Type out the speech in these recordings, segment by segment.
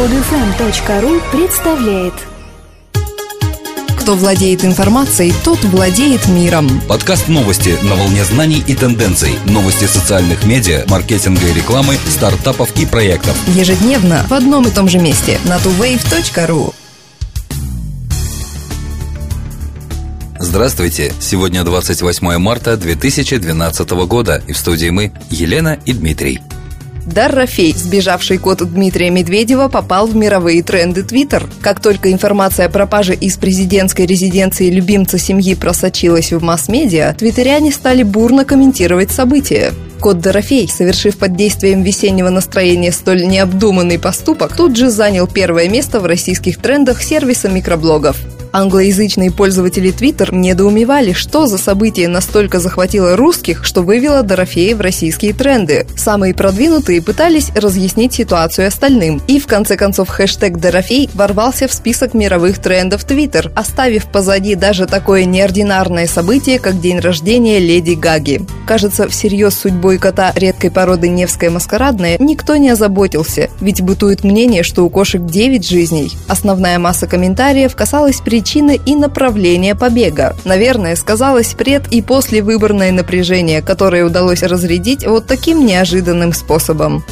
Подфм.ру представляет Кто владеет информацией, тот владеет миром. Подкаст новости на волне знаний и тенденций. Новости социальных медиа, маркетинга и рекламы, стартапов и проектов. Ежедневно в одном и том же месте на tuwave.ru. Здравствуйте! Сегодня 28 марта 2012 года, и в студии мы, Елена и Дмитрий. Даррафей, сбежавший кот Дмитрия Медведева, попал в мировые тренды Твиттер. Как только информация о пропаже из президентской резиденции любимца семьи просочилась в масс-медиа, твиттеряне стали бурно комментировать события. Кот Дорофей, совершив под действием весеннего настроения столь необдуманный поступок, тут же занял первое место в российских трендах сервиса микроблогов. Англоязычные пользователи Twitter недоумевали, что за событие настолько захватило русских, что вывело Дорофея в российские тренды. Самые продвинутые пытались разъяснить ситуацию остальным. И в конце концов хэштег Дорофей ворвался в список мировых трендов Twitter, оставив позади даже такое неординарное событие, как день рождения Леди Гаги. Кажется, всерьез судьбой кота редкой породы Невская маскарадная никто не озаботился, ведь бытует мнение, что у кошек 9 жизней. Основная масса комментариев касалась при причины и направления побега. Наверное, сказалось пред и после выборное напряжение, которое удалось разрядить вот таким неожиданным способом.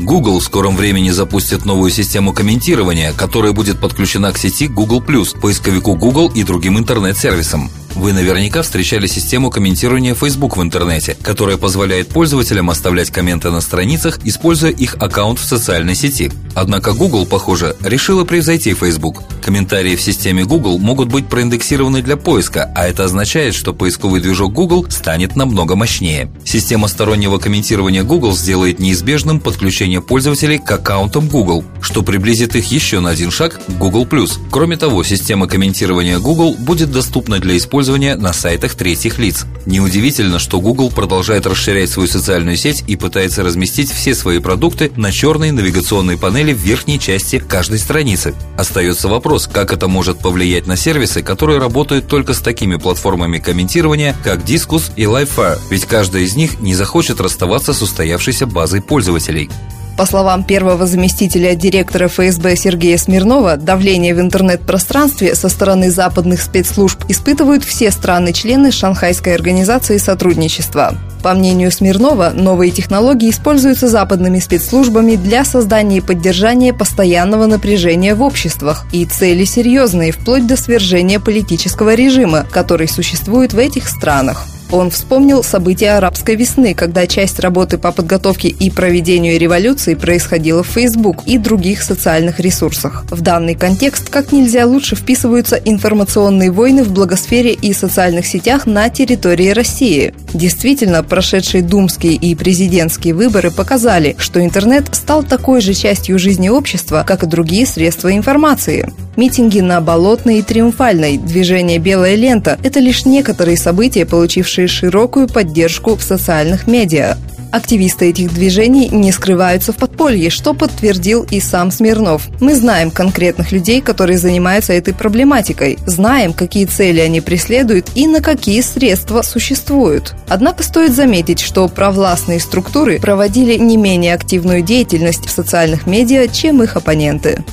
Google в скором времени запустит новую систему комментирования, которая будет подключена к сети Google+, поисковику Google и другим интернет-сервисам. Вы наверняка встречали систему комментирования Facebook в интернете, которая позволяет пользователям оставлять комменты на страницах, используя их аккаунт в социальной сети. Однако Google, похоже, решила превзойти Facebook. Комментарии в системе Google могут быть проиндексированы для поиска, а это означает, что поисковый движок Google станет намного мощнее. Система стороннего комментирования Google сделает неизбежным подключение пользователей к аккаунтам Google, что приблизит их еще на один шаг к Google+. Кроме того, система комментирования Google будет доступна для использования использования на сайтах третьих лиц. Неудивительно, что Google продолжает расширять свою социальную сеть и пытается разместить все свои продукты на черной навигационной панели в верхней части каждой страницы. Остается вопрос, как это может повлиять на сервисы, которые работают только с такими платформами комментирования, как Disqus и Livefire, ведь каждая из них не захочет расставаться с устоявшейся базой пользователей. По словам первого заместителя директора ФСБ Сергея Смирнова, давление в интернет-пространстве со стороны западных спецслужб испытывают все страны-члены Шанхайской организации сотрудничества. По мнению Смирнова, новые технологии используются западными спецслужбами для создания и поддержания постоянного напряжения в обществах. И цели серьезные, вплоть до свержения политического режима, который существует в этих странах. Он вспомнил события арабской весны, когда часть работы по подготовке и проведению революции происходила в Facebook и других социальных ресурсах. В данный контекст как нельзя лучше вписываются информационные войны в благосфере и социальных сетях на территории России. Действительно, прошедшие думские и президентские выборы показали, что интернет стал такой же частью жизни общества, как и другие средства информации. Митинги на Болотной и Триумфальной, движение «Белая лента» – это лишь некоторые события, получившие широкую поддержку в социальных медиа. Активисты этих движений не скрываются в подполье, что подтвердил и сам Смирнов. Мы знаем конкретных людей, которые занимаются этой проблематикой, знаем, какие цели они преследуют и на какие средства существуют. Однако стоит заметить, что провластные структуры проводили не менее активную деятельность в социальных медиа, чем их оппоненты.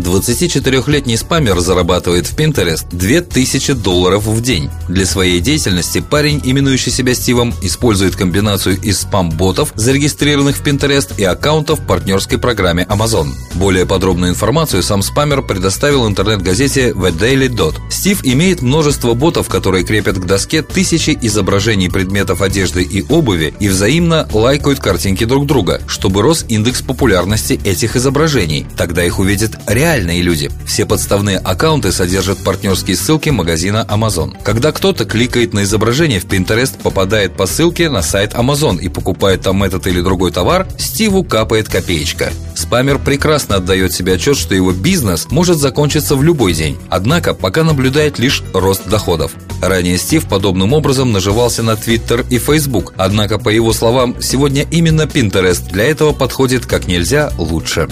24-летний спамер зарабатывает в Pinterest 2000 долларов в день. Для своей деятельности парень, именующий себя Стивом, использует комбинацию из спам-ботов, зарегистрированных в Pinterest, и аккаунтов в партнерской программе Amazon. Более подробную информацию сам спамер предоставил интернет-газете The Daily Dot. Стив имеет множество ботов, которые крепят к доске тысячи изображений предметов одежды и обуви и взаимно лайкают картинки друг друга, чтобы рос индекс популярности этих изображений. Тогда их увидят реальные люди. Все подставные аккаунты содержат партнерские ссылки магазина Amazon. Когда кто-то кликает на изображение в Pinterest, попадает по ссылке на сайт Amazon и покупает там этот или другой товар, Стиву капает копеечка. Спамер прекрасно отдает себе отчет, что его бизнес может закончиться в любой день, однако пока наблюдает лишь рост доходов. Ранее Стив подобным образом наживался на Twitter и Facebook, однако, по его словам, сегодня именно Pinterest для этого подходит как нельзя лучше.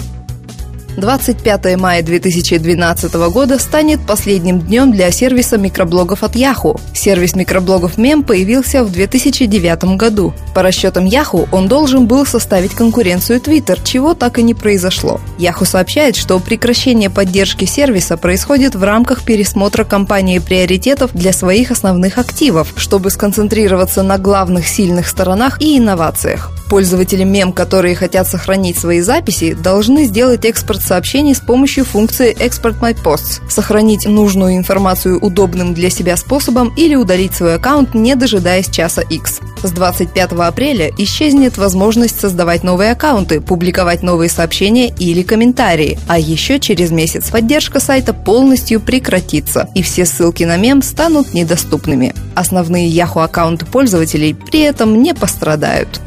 25 мая 2012 года станет последним днем для сервиса микроблогов от Yahoo. Сервис микроблогов Mem появился в 2009 году. По расчетам Yahoo, он должен был составить конкуренцию Twitter, чего так и не произошло. Yahoo сообщает, что прекращение поддержки сервиса происходит в рамках пересмотра компании приоритетов для своих основных активов, чтобы сконцентрироваться на главных сильных сторонах и инновациях. Пользователи мем, которые хотят сохранить свои записи, должны сделать экспорт сообщений с помощью функции Export My Posts, сохранить нужную информацию удобным для себя способом или удалить свой аккаунт, не дожидаясь часа X. С 25 апреля исчезнет возможность создавать новые аккаунты, публиковать новые сообщения или комментарии, а еще через месяц поддержка сайта полностью прекратится, и все ссылки на мем станут недоступными. Основные Yahoo аккаунты пользователей при этом не пострадают.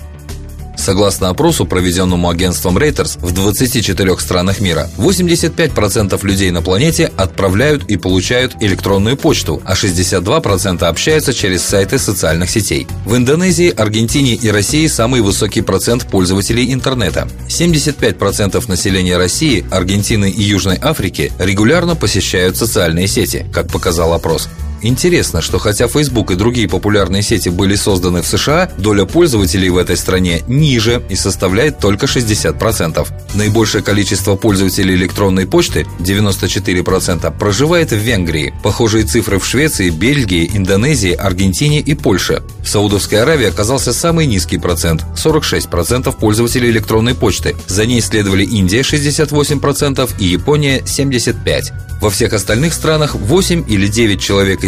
Согласно опросу, проведенному агентством Reuters в 24 странах мира, 85% людей на планете отправляют и получают электронную почту, а 62% общаются через сайты социальных сетей. В Индонезии, Аргентине и России самый высокий процент пользователей интернета. 75% населения России, Аргентины и Южной Африки регулярно посещают социальные сети, как показал опрос. Интересно, что хотя Facebook и другие популярные сети были созданы в США, доля пользователей в этой стране ниже и составляет только 60%. Наибольшее количество пользователей электронной почты, 94%, проживает в Венгрии. Похожие цифры в Швеции, Бельгии, Индонезии, Аргентине и Польше. В Саудовской Аравии оказался самый низкий процент – 46% пользователей электронной почты. За ней следовали Индия 68% и Япония 75%. Во всех остальных странах 8 или 9 человек из